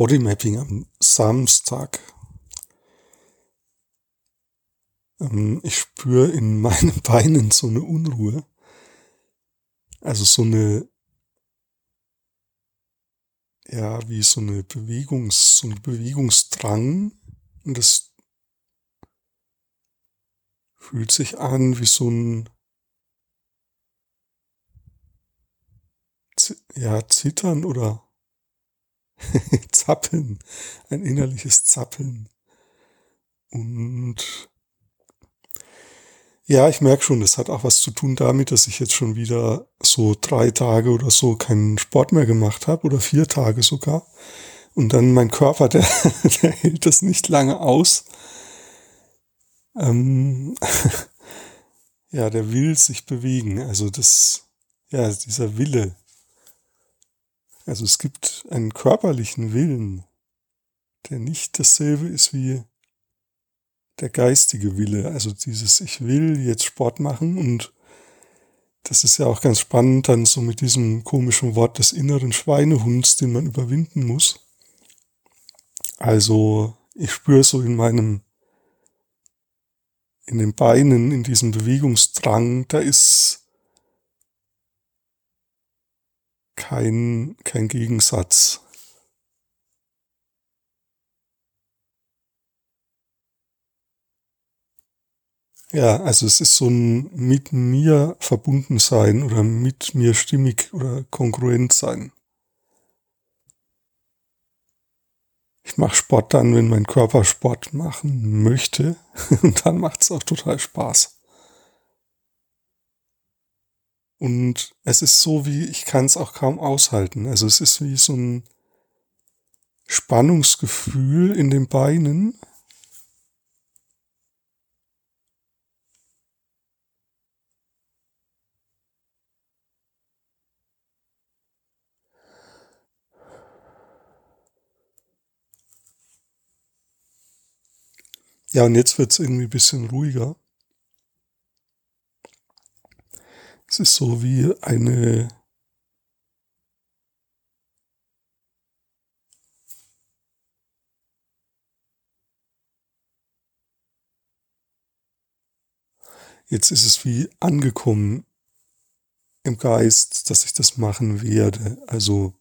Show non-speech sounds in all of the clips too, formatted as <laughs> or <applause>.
Bodymapping am Samstag. Ähm, ich spüre in <laughs> meinen Beinen so eine Unruhe. Also so eine, ja, wie so eine Bewegungs, so ein Bewegungsdrang. Und das fühlt sich an wie so ein, ja, Zittern oder <laughs> Zappeln, ein innerliches Zappeln. Und ja, ich merke schon, das hat auch was zu tun damit, dass ich jetzt schon wieder so drei Tage oder so keinen Sport mehr gemacht habe oder vier Tage sogar. Und dann mein Körper, <laughs> der, der hält das nicht lange aus. Ähm, <laughs> ja, der will sich bewegen. Also das, ja, dieser Wille, also es gibt einen körperlichen Willen, der nicht dasselbe ist wie der geistige Wille. Also dieses Ich will jetzt Sport machen und das ist ja auch ganz spannend dann so mit diesem komischen Wort des inneren Schweinehunds, den man überwinden muss. Also ich spüre so in meinem, in den Beinen, in diesem Bewegungsdrang, da ist kein, kein Gegensatz. Ja, also es ist so ein mit mir verbunden sein oder mit mir stimmig oder kongruent sein. Ich mache Sport dann, wenn mein Körper Sport machen möchte <laughs> und dann macht es auch total Spaß. Und es ist so wie, ich kann es auch kaum aushalten. Also es ist wie so ein Spannungsgefühl in den Beinen. Ja, und jetzt wird es irgendwie ein bisschen ruhiger. Es ist so wie eine Jetzt ist es wie angekommen im Geist, dass ich das machen werde. Also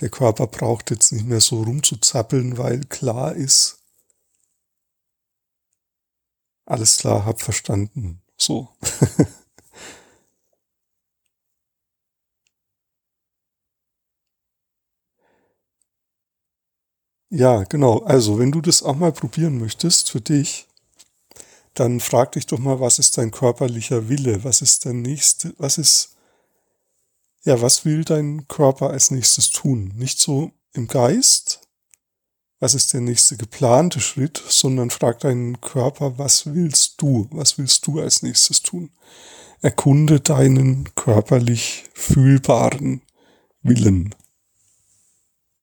der Körper braucht jetzt nicht mehr so rumzuzappeln, weil klar ist, alles klar, hab verstanden. So. <laughs> Ja, genau. Also, wenn du das auch mal probieren möchtest für dich, dann frag dich doch mal, was ist dein körperlicher Wille? Was ist dein nächste, was ist, ja, was will dein Körper als nächstes tun? Nicht so im Geist, was ist der nächste geplante Schritt, sondern frag deinen Körper, was willst du? Was willst du als nächstes tun? Erkunde deinen körperlich fühlbaren Willen.